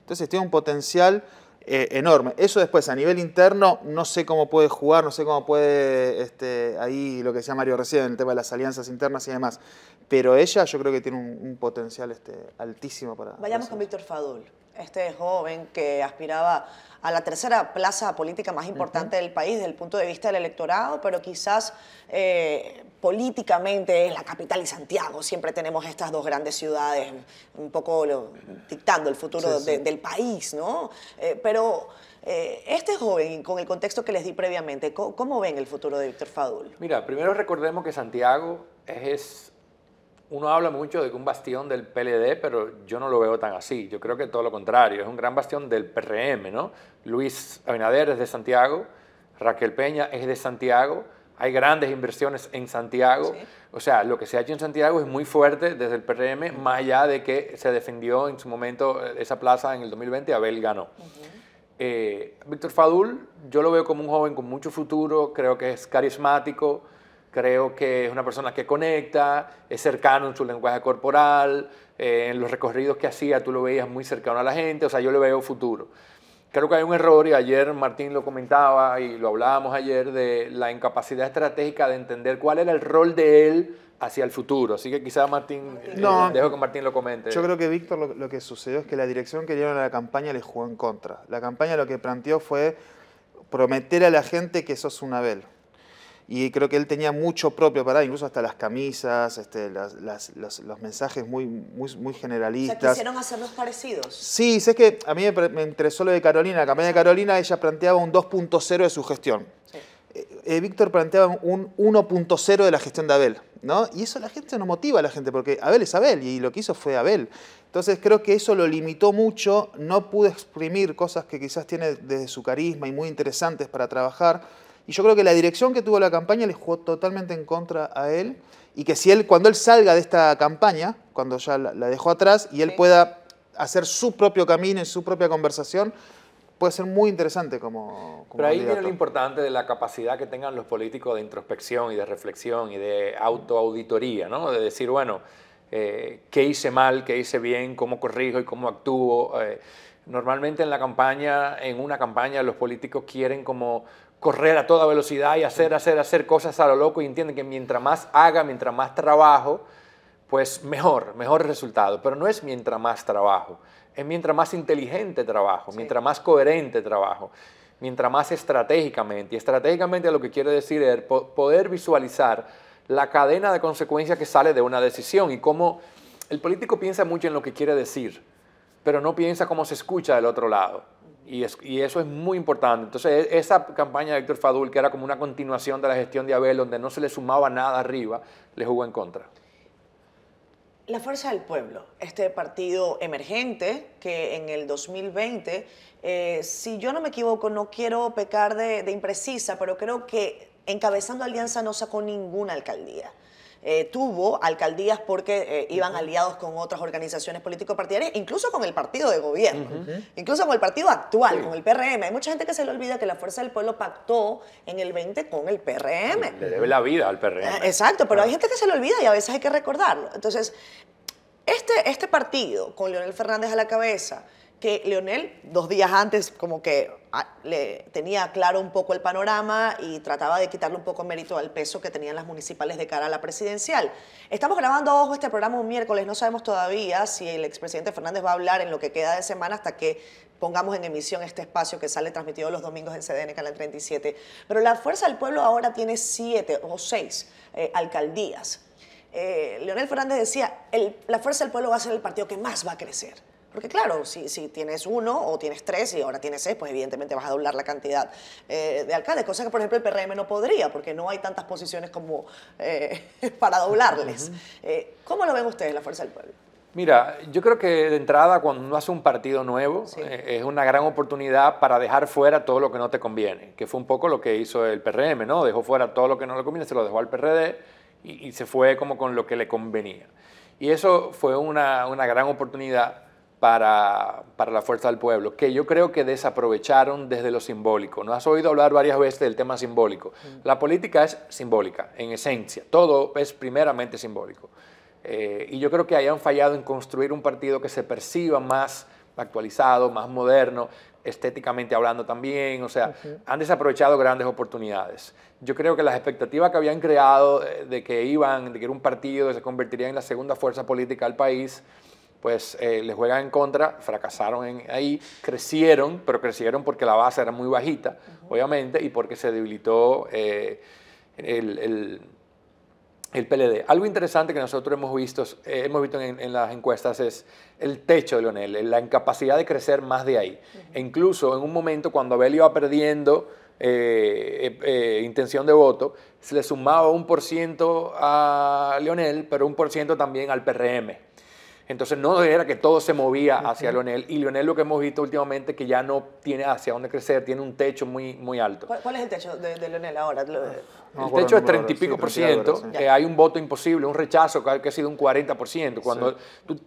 Entonces tiene un potencial eh, enorme. Eso después, a nivel interno, no sé cómo puede jugar, no sé cómo puede, este, ahí lo que decía Mario recién, el tema de las alianzas internas y demás. Pero ella yo creo que tiene un, potencial este, altísimo para... Vayamos con Víctor Fadul, este joven que aspiraba a la tercera plaza política más importante del país desde el punto de vista del electorado, pero quizás eh, políticamente es la capital y Santiago. Siempre tenemos estas dos grandes ciudades un poco dictando el futuro del país, ¿no? Eh, pero eh, este joven, con el contexto que les di previamente, ¿cómo, ven el futuro de Víctor Fadul? Mira, primero recordemos que Santiago es uno habla mucho de que un bastión del PLD, pero yo no lo veo tan así. Yo creo que todo lo contrario, es un gran bastión del PRM, ¿no? Luis Abinader es de Santiago, Raquel Peña es de Santiago, hay grandes inversiones en Santiago. O sea, lo que se ha hecho en Santiago es muy fuerte desde el PRM, más allá de que se defendió en su momento eh, esa plaza en el 2020, Abel ganó. Eh, Víctor Fadul, yo lo veo como un joven con mucho futuro, creo que es carismático, Creo que es una persona que conecta, es cercano en su lenguaje corporal, eh, en los recorridos que hacía tú lo veías muy cercano a la gente, o sea, yo le veo futuro. Creo que hay un error, y ayer Martín lo comentaba y lo hablábamos ayer, de la incapacidad estratégica de entender cuál era el rol de él hacia el futuro. Así que quizás Martín, eh, no, dejo que Martín lo comente. Yo creo que Víctor lo, lo, que sucedió es que la dirección que dieron a la campaña le jugó en contra. La campaña lo que planteó fue prometer a la gente que sos un Abel y creo que él tenía mucho propio para, incluso hasta las camisas, este, las, los, los, mensajes muy, muy, muy generalistas. O sea, quisieron hacerlos parecidos. Sí, sé que a mí me, interesó lo de Carolina, la campaña de Carolina, ella planteaba un 2.0 de su gestión. Eh, eh, Víctor planteaba un 1.0 de la gestión de Abel, ¿no? Y eso la gente no motiva a la gente, porque Abel es Abel y lo que hizo fue Abel. Entonces creo que eso lo limitó mucho, no pudo exprimir cosas que quizás tiene desde su carisma y muy interesantes para trabajar y yo creo que la dirección que tuvo la campaña le jugó totalmente en contra a él. Y que si él, cuando él salga de esta campaña, cuando ya la, dejó atrás y él pueda hacer su propio camino y su propia conversación, puede ser muy interesante como, Pero ahí viene lo importante de la capacidad que tengan los políticos de introspección y de reflexión y de autoauditoría, ¿no? De decir, bueno, eh, qué hice mal, qué hice bien, cómo corrijo y cómo actúo. Eh, normalmente en la campaña, en una campaña, los políticos quieren como correr a toda velocidad y hacer, hacer, hacer cosas a lo loco y entienden que mientras más haga, mientras más trabajo, pues mejor, mejor resultado. Pero no es mientras más trabajo, es mientras más inteligente trabajo, mientras más coherente trabajo, mientras más estratégicamente. Y estratégicamente lo que quiere decir es poder visualizar la cadena de consecuencias que sale de una decisión y cómo el político piensa mucho en lo que quiere decir, pero no piensa cómo se escucha del otro lado. Y, eso es muy importante. Entonces, e, esa campaña de Héctor Fadul, que era como una continuación de la gestión de Abel, donde no se le sumaba nada arriba, le jugó en contra. La Fuerza del Pueblo, este partido emergente que en el 2020, eh, si yo no me equivoco, no quiero pecar de imprecisa, pero creo que encabezando Alianza no sacó ninguna alcaldía. Eh, tuvo alcaldías porque eh, iban aliados con otras organizaciones político-partidarias, incluso con el partido de gobierno, incluso con el partido actual, con el PRM. Hay mucha gente que se le olvida que la Fuerza del Pueblo pactó en el 20 con el PRM. Le debe la vida al PRM. Eh, exacto, pero hay gente que se le olvida y a veces hay que recordarlo. Entonces, este, este partido, con Leonel Fernández a la cabeza, que Leonel dos días antes como que ah, le tenía claro un poco el panorama y trataba de quitarle un poco mérito al peso que tenían las municipales de cara a la presidencial. Estamos grabando, ojo, este programa un miércoles, no sabemos todavía si el expresidente Fernández va a hablar en lo que queda de semana hasta que pongamos en emisión este espacio que sale transmitido los domingos en CDN Canal 37. Pero la Fuerza del Pueblo ahora tiene siete o seis eh, alcaldías. Eh, Leonel Fernández decía, la Fuerza del Pueblo va a ser el partido que más va a crecer. Porque claro, si, si, tienes uno o tienes tres y ahora tienes seis, pues evidentemente vas a doblar la cantidad eh, de alcaldes, cosa que por ejemplo el PRM no podría, porque no hay tantas posiciones como eh, para doblarles. Eh, ¿Cómo lo ven ustedes, la Fuerza del Pueblo? Mira, yo creo que de entrada cuando uno hace un partido nuevo es una gran oportunidad para dejar fuera todo lo que no te conviene, que fue un poco lo que hizo el PRM, ¿no? Dejó fuera todo lo que no le conviene, se lo dejó al PRD y, se fue como con lo que le convenía. Y eso fue una, una gran oportunidad para, para, la fuerza del pueblo, que yo creo que desaprovecharon desde lo simbólico. ¿No has oído hablar varias veces del tema simbólico? Mm. La política es simbólica, en esencia. Todo es primeramente simbólico. Eh, y yo creo que hayan fallado en construir un partido que se perciba más actualizado, más moderno, estéticamente hablando también, o sea, han desaprovechado grandes oportunidades. Yo creo que las expectativas que habían creado de que iban, de que era un partido que se convertiría en la segunda fuerza política del país, pues eh, les juegan en contra, fracasaron en, ahí, crecieron, pero crecieron porque la base era muy bajita, obviamente, y porque se debilitó eh, el, el, PLD. Algo interesante que nosotros hemos visto, eh, hemos visto en, las encuestas es el techo de Leonel, la incapacidad de crecer más de ahí. E incluso en un momento cuando Abel iba perdiendo intención de voto, se le sumaba un por ciento a Leonel, pero un por ciento también al PRM. Entonces no era que todo se movía hacia Leonel y Leonel lo que hemos visto últimamente que ya no tiene hacia dónde crecer, tiene un techo muy, muy alto. ¿Cuál, es el techo de, de Leonel ahora? El techo es 30 y pico por ciento, que hay un voto imposible, un rechazo que ha sido un 40 por ciento. Cuando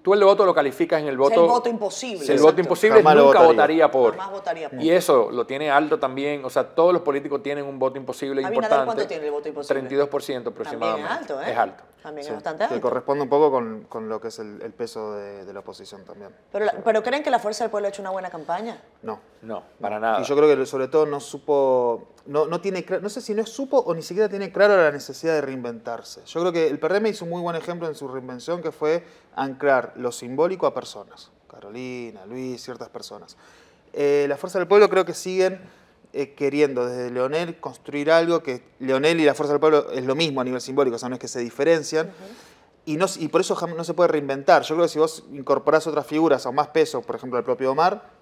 tú, el voto lo calificas en el voto... el voto imposible. el voto imposible nunca votaría, por. votaría por. Y eso lo tiene alto también, o sea, todos los políticos tienen un voto imposible importante. ¿Cuánto tiene el voto imposible? 32% aproximadamente. es alto, ¿eh? Es alto. También es bastante alto. Que corresponde un poco con, con lo que es el, peso de, la oposición también. Pero, pero ¿creen que la Fuerza del Pueblo ha hecho una buena campaña? No. No, para nada. Y yo creo que sobre todo no supo, no, no tiene, no sé si no supo o ni siquiera tiene claro la necesidad de reinventarse. Yo creo que el PRM hizo un muy buen ejemplo en su reinvención que fue anclar lo simbólico a personas. Carolina, Luis, ciertas personas. Eh, la Fuerza del Pueblo creo que siguen eh, queriendo desde Leonel construir algo que Leonel y la Fuerza del Pueblo es lo mismo a nivel simbólico, o sea, no es que se diferencian. Y, no, y por eso no se puede reinventar. Yo creo que si vos incorporás otras figuras o más peso, por ejemplo, el propio Omar,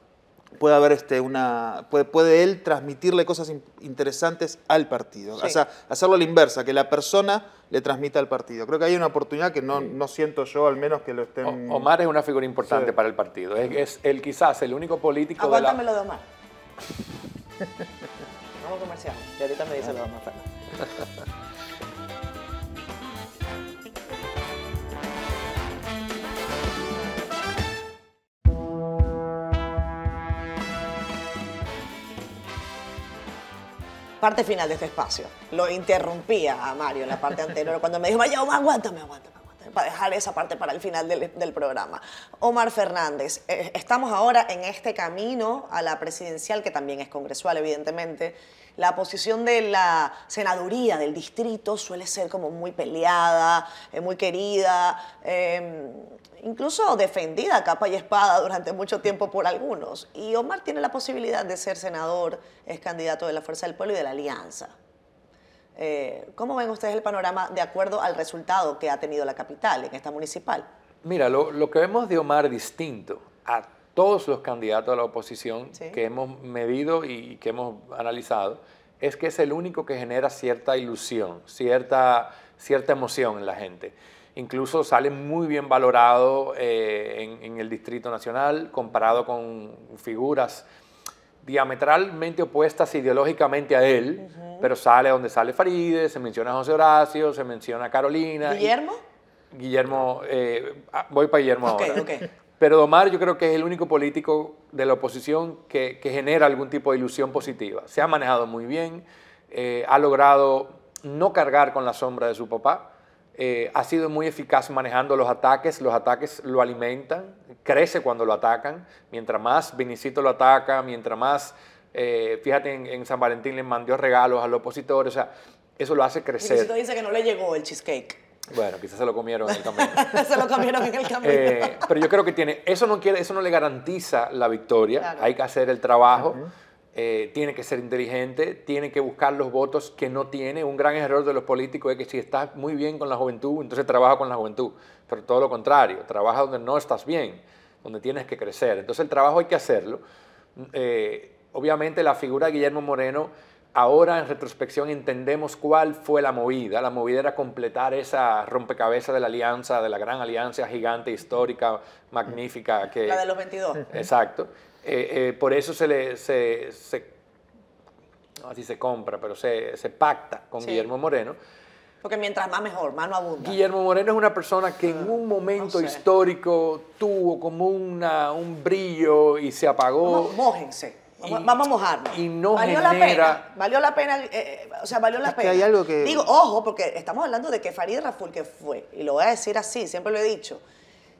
puede haber este, una. Puede, puede él transmitirle cosas interesantes al partido. O sea, hacerlo a la inversa, que la persona le transmita al partido. Creo que hay una oportunidad que no, no siento yo, al menos que lo estén. Omar es una figura importante para el partido. Es, es el quizás el único político. Aguántamelo de, la... de Omar. Vamos a comercial. Y ahorita me dice lo de Omar parte final de este espacio. Lo interrumpía a Mario en la parte anterior cuando me dijo, vaya, aguántame, aguántame para dejar esa parte para el final del, programa. Omar Fernández, eh, estamos ahora en este camino a la presidencial, que también es congresual, evidentemente. La posición de la senaduría del distrito suele ser como muy peleada, eh, muy querida, em, incluso defendida capa y espada durante mucho tiempo por algunos. Y Omar tiene la posibilidad de ser senador, es candidato de la Fuerza del Pueblo y de la Alianza. Eh, ¿Cómo ven ustedes el panorama de acuerdo al resultado que ha tenido la capital en esta municipal? Mira, lo, que vemos de Omar distinto a todos los candidatos de la oposición que hemos medido y que hemos analizado es que es el único que genera cierta ilusión, cierta, cierta emoción en la gente. Incluso sale muy bien valorado eh, en, el Distrito Nacional comparado con figuras diametralmente opuestas ideológicamente a él, pero sale donde sale Faride, se menciona a José Horacio, se menciona a Carolina. ¿Guillermo? Guillermo, eh, ah, voy para Guillermo ahora. Pero Omar yo creo que es el único político de la oposición que, genera algún tipo de ilusión positiva. Se ha manejado muy bien, eh, ha logrado no cargar con la sombra de su papá, eh, ha sido muy eficaz manejando los ataques, los ataques lo alimentan, crece cuando lo atacan, mientras más Vinicito lo ataca, mientras más, eh, fíjate, en, San Valentín le mandó regalos a los opositores, o sea, eso lo hace crecer. Vinicito dice que no le llegó el cheesecake. Bueno, quizás se lo comieron en el camino. se lo comieron en el camino. Eh, pero yo creo que tiene, eso no quiere, eso no le garantiza la victoria, hay que hacer el trabajo. Eh, tiene que ser inteligente, tiene que buscar los votos que no tiene. Un gran error de los políticos es que si estás muy bien con la juventud, entonces trabaja con la juventud. Pero todo lo contrario, trabaja donde no estás bien, donde tienes que crecer. Entonces el trabajo hay que hacerlo. Eh, obviamente la figura de Guillermo Moreno, ahora en retrospección entendemos cuál fue la movida. La movida era completar esa rompecabezas de la alianza, de la gran alianza gigante, histórica, magnífica. Que, la de los 22. Exacto eh, eh, por eso se le, se, no así se compra, pero se, se pacta con Guillermo Moreno. Porque mientras más mejor, más no abunda. Guillermo Moreno es una persona que en un momento histórico tuvo como una, un brillo y se apagó. Mójense. Vamos, a mojarnos. Y no valió la pena. Valió la pena. Eh, o sea, valió la pena. hay algo que... Digo, ojo, porque estamos hablando de que Farid Raful, que fue, y lo voy a decir así, siempre lo he dicho,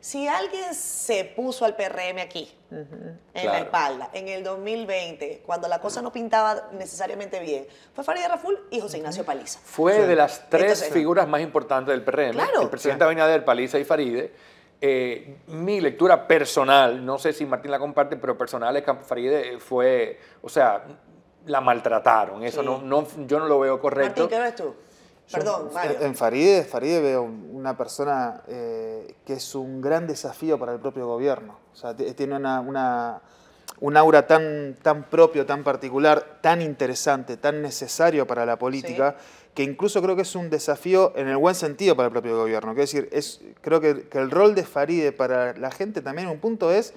si alguien se puso al PRM aquí, en la espalda, en el 2020, cuando la cosa no pintaba necesariamente bien, fue Farideh Raful y José Ignacio Paliza. Fue de las tres figuras más importantes del PRM. El presidente Abinader, Paliza y Faride. Eh, mi lectura personal, no sé si Martín la comparte, pero personal es que Faride fue, o sea, la maltrataron. Eso no, no, yo no lo veo correcto. Martín, ¿qué ves tú? Perdón, Mario. En Faride, Faride veo una persona eh, que es un gran desafío para el propio gobierno. O sea, tiene una, una, un aura tan, tan propio, tan particular, tan interesante, tan necesario para la política, que incluso creo que es un desafío en el buen sentido para el propio gobierno. Quiero decir, es, creo que, que el rol de Faride para la gente también un punto es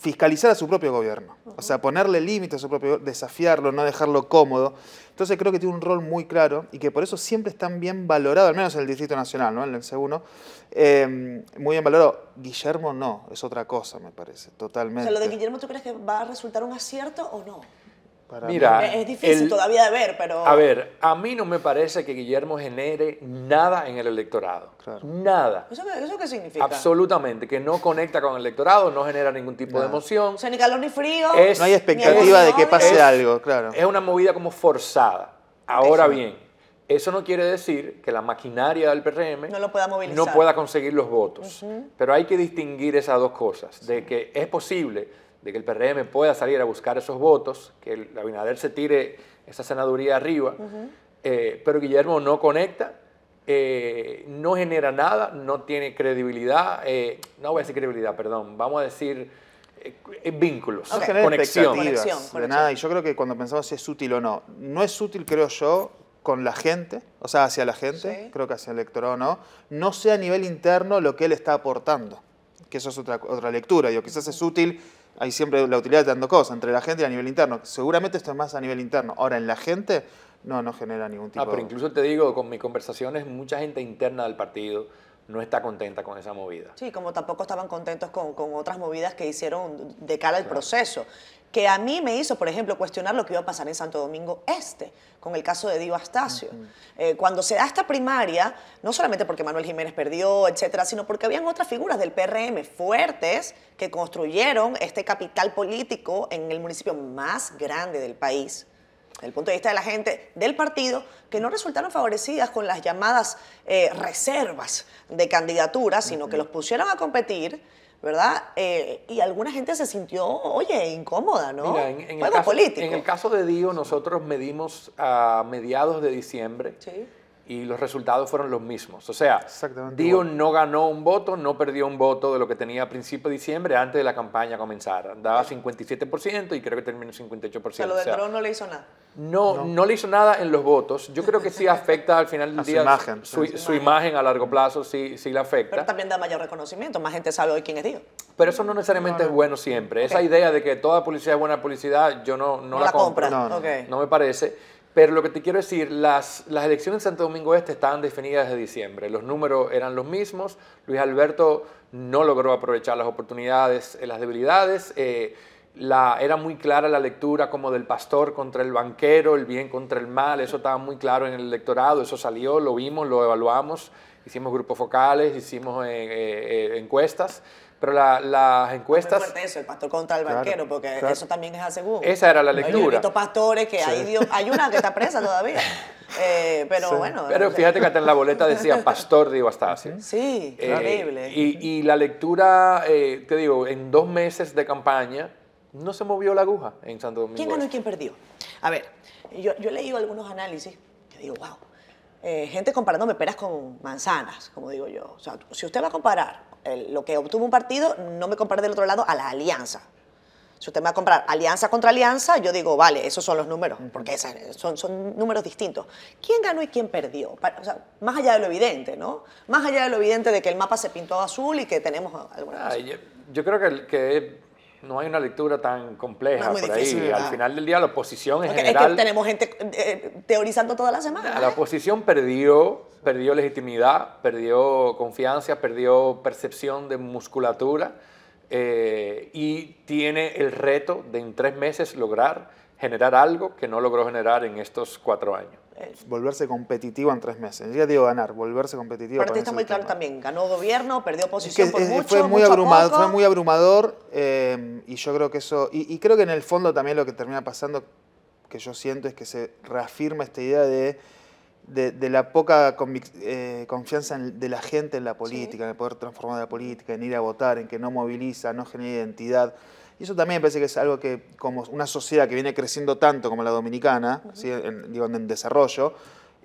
fiscalizar a su propio gobierno. O sea, ponerle límites a su propio desafiarlo, no dejarlo cómodo. Entonces creo que tiene un rol muy claro y que por eso siempre es tan bien valorado, al menos en el Distrito Nacional, ¿no? en el C1, eh, muy bien valorado. Guillermo no, es otra cosa, me parece, totalmente. O sea, lo de Guillermo, ¿tú crees que va a resultar un acierto o no? Mira, es difícil todavía de ver, pero... A ver, a mí no me parece que Guillermo genere nada en el electorado. Nada. ¿Eso, qué significa? Absolutamente, que no conecta con el electorado, no genera ningún tipo de emoción. O sea, ni calor ni frío. no hay expectativa de que pase algo, claro. Es una movida como forzada. Ahora bien, eso no quiere decir que la maquinaria del PRM no, lo pueda, movilizar. no pueda conseguir los votos. Pero hay que distinguir esas dos cosas, de que es posible de que el PRM pueda salir a buscar esos votos, que el Abinader se tire esa senaduría arriba, eh, pero Guillermo no conecta, eh, no genera nada, no tiene credibilidad, eh, no voy a decir credibilidad, perdón, vamos a decir vínculos, conexión. De nada, y yo creo que cuando pensamos si es útil o no, no es útil, creo yo, con la gente, o sea, hacia la gente, creo que hacia el electorado no, no sea a nivel interno lo que él está aportando, que eso es otra, otra lectura, digo, quizás es útil hay siempre la utilidad de dando cosas entre la gente y a nivel interno. Seguramente esto es más a nivel interno. Ahora, en la gente, no, no genera ningún tipo ah, pero incluso te digo, con mis conversaciones, mucha gente interna del partido, no está contenta con esa movida. Sí, como tampoco estaban contentos con, otras movidas que hicieron de cara al proceso que a mí me hizo, por ejemplo, cuestionar lo que iba a pasar en Santo Domingo Este, con el caso de Dio Astacio. Eh, cuando se da esta primaria, no solamente porque Manuel Jiménez perdió, etcétera, sino porque habían otras figuras del PRM fuertes que construyeron este capital político en el municipio más grande del país desde el punto de vista de la gente del partido, que no resultaron favorecidas con las llamadas eh, reservas de candidaturas, sino que los pusieron a competir ¿verdad? Eh, y alguna gente se sintió, oye, incómoda, ¿no? en, el caso, político. En el caso de Dio, nosotros medimos a mediados de diciembre. Sí y los resultados fueron los mismos. O sea, Dio no ganó un voto, no perdió un voto de lo que tenía a principio de diciembre antes de la campaña comenzara. Daba 57% y creo que terminó 58%. O sea, lo del o no le hizo nada. No, no, le hizo nada en los votos. Yo creo que sí afecta al final del día su, imagen, su, imagen a largo plazo, sí, sí la afecta. Pero también da mayor reconocimiento, más gente sabe hoy quién es Dio. Pero eso no necesariamente es bueno siempre. Esa idea de que toda publicidad es buena publicidad, yo no, no, la, compro. no me parece. Pero lo que te quiero decir, las, las elecciones en Santo Domingo Este estaban definidas desde diciembre. Los números eran los mismos. Luis Alberto no logró aprovechar las oportunidades, las debilidades. Eh, era muy clara la lectura como del pastor contra el banquero, el bien contra el mal. Eso estaba muy claro en el electorado. Eso salió, lo vimos, lo evaluamos. Hicimos grupos focales, hicimos eh, eh, encuestas. Pero las encuestas... fuerte eso, el pastor contra el banquero, porque eso también es aseguro. Esa era la lectura. Hay pastores que hay, hay una que está presa todavía. Eh, pero bueno. Pero fíjate que hasta en la boleta decía pastor Diego Astacio. Sí, eh, horrible. Y, la lectura, eh, te digo, en dos meses de campaña, no se movió la aguja en Santo Domingo. ¿Quién ganó y quién perdió? A ver, yo, yo he leído algunos análisis que digo, wow, gente comparándome peras con manzanas, como digo yo. O sea, si usted va a comparar lo que obtuvo un partido, no me compare del otro lado a la alianza. Si usted me va a comprar alianza contra alianza, yo digo, vale, esos son los números, porque son, son números distintos. ¿Quién ganó y quién perdió? O sea, más allá de lo evidente, ¿no? Más allá de lo evidente de que el mapa se pintó azul y que tenemos alguna yo, creo que, que, no hay una lectura tan compleja por ahí. Al final del día, la oposición en general... Es que tenemos gente eh, teorizando toda la semana. La oposición perdió perdió legitimidad, perdió confianza, perdió percepción de musculatura eh, y tiene el reto de en tres meses lograr generar algo que no logró generar en estos cuatro años. Volverse competitivo en tres meses. Ya digo ganar, volverse competitivo. Pero está muy claro también, ganó gobierno, perdió posición por mucho, fue muy abrumador, Fue muy abrumador eh, y yo creo que eso, y creo que en el fondo también lo que termina pasando, que yo siento, es que se reafirma esta idea de de, la poca eh, confianza de la gente en la política, en el poder transformar la política, en ir a votar, en que no moviliza, no genera identidad. Y eso también me parece que es algo que, como una sociedad que viene creciendo tanto como la dominicana, en, digo, en desarrollo,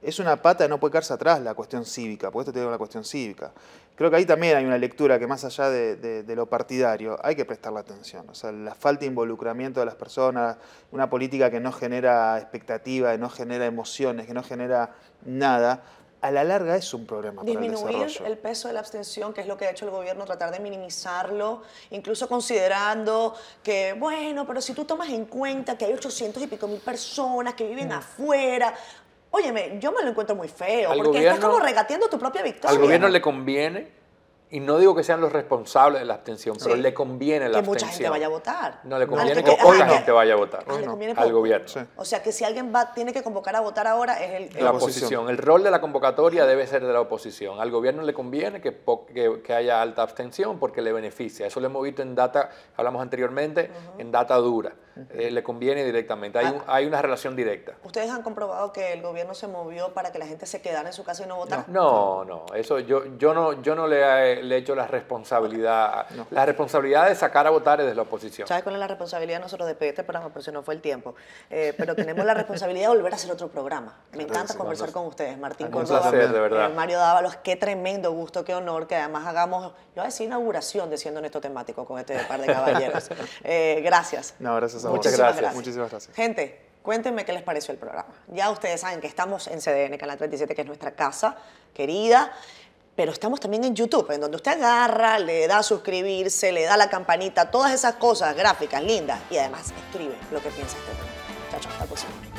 es una pata que no puede quedarse atrás la cuestión cívica, porque esto tiene una cuestión cívica. Creo que ahí también hay una lectura que más allá de, lo partidario, hay que prestarle atención. O sea, la falta de involucramiento de las personas, una política que no genera expectativa, que no genera emociones, que no genera nada, a la larga es un problema Disminuir para el desarrollo. el peso de la abstención, que es lo que ha hecho el gobierno, tratar de minimizarlo, incluso considerando que, bueno, pero si tú tomas en cuenta que hay 800 y pico mil personas que viven mm. afuera, Óyeme, yo me lo encuentro muy feo, porque estás como regateando tu propia victoria. Al gobierno le conviene y no digo que sean los responsables de la abstención, pero le conviene la abstención. Que mucha gente vaya a votar. No, le conviene que, poca gente vaya a votar al gobierno. O sea, que si alguien va, tiene que convocar a votar ahora es el... la oposición. El rol de la convocatoria debe ser de la oposición. Al gobierno le conviene que, que, haya alta abstención porque le beneficia. Eso lo hemos visto en data, hablamos anteriormente, en data dura. Eh, le conviene directamente. Hay, ah. hay, una relación directa. ¿Ustedes han comprobado que el gobierno se movió para que la gente se quedara en su casa y no votara? No, no. Eso yo, yo no, yo no le he, le he hecho la responsabilidad. La responsabilidad de sacar a votar es de la oposición. ¿Sabes cuál es la responsabilidad de nosotros de este programa? Por si no fue el tiempo. Eh, pero tenemos la responsabilidad de volver a hacer otro programa. Me encanta conversar con ustedes. Martín Córdoba, de verdad. Eh, Mario Dávalos. Qué tremendo gusto, qué honor que además hagamos, yo voy a decir inauguración de Siendo Neto Temático con este par de caballeros. gracias. No, gracias Muchas gracias. Muchísimas gracias. Gente, cuéntenme qué les pareció el programa. Ya ustedes saben que estamos en CDN, Canal 37, que es nuestra casa querida, pero estamos también en YouTube, en donde usted agarra, le da a suscribirse, le da la campanita, todas esas cosas gráficas lindas y además escribe lo que piensa este Chao, chao, hasta la próxima.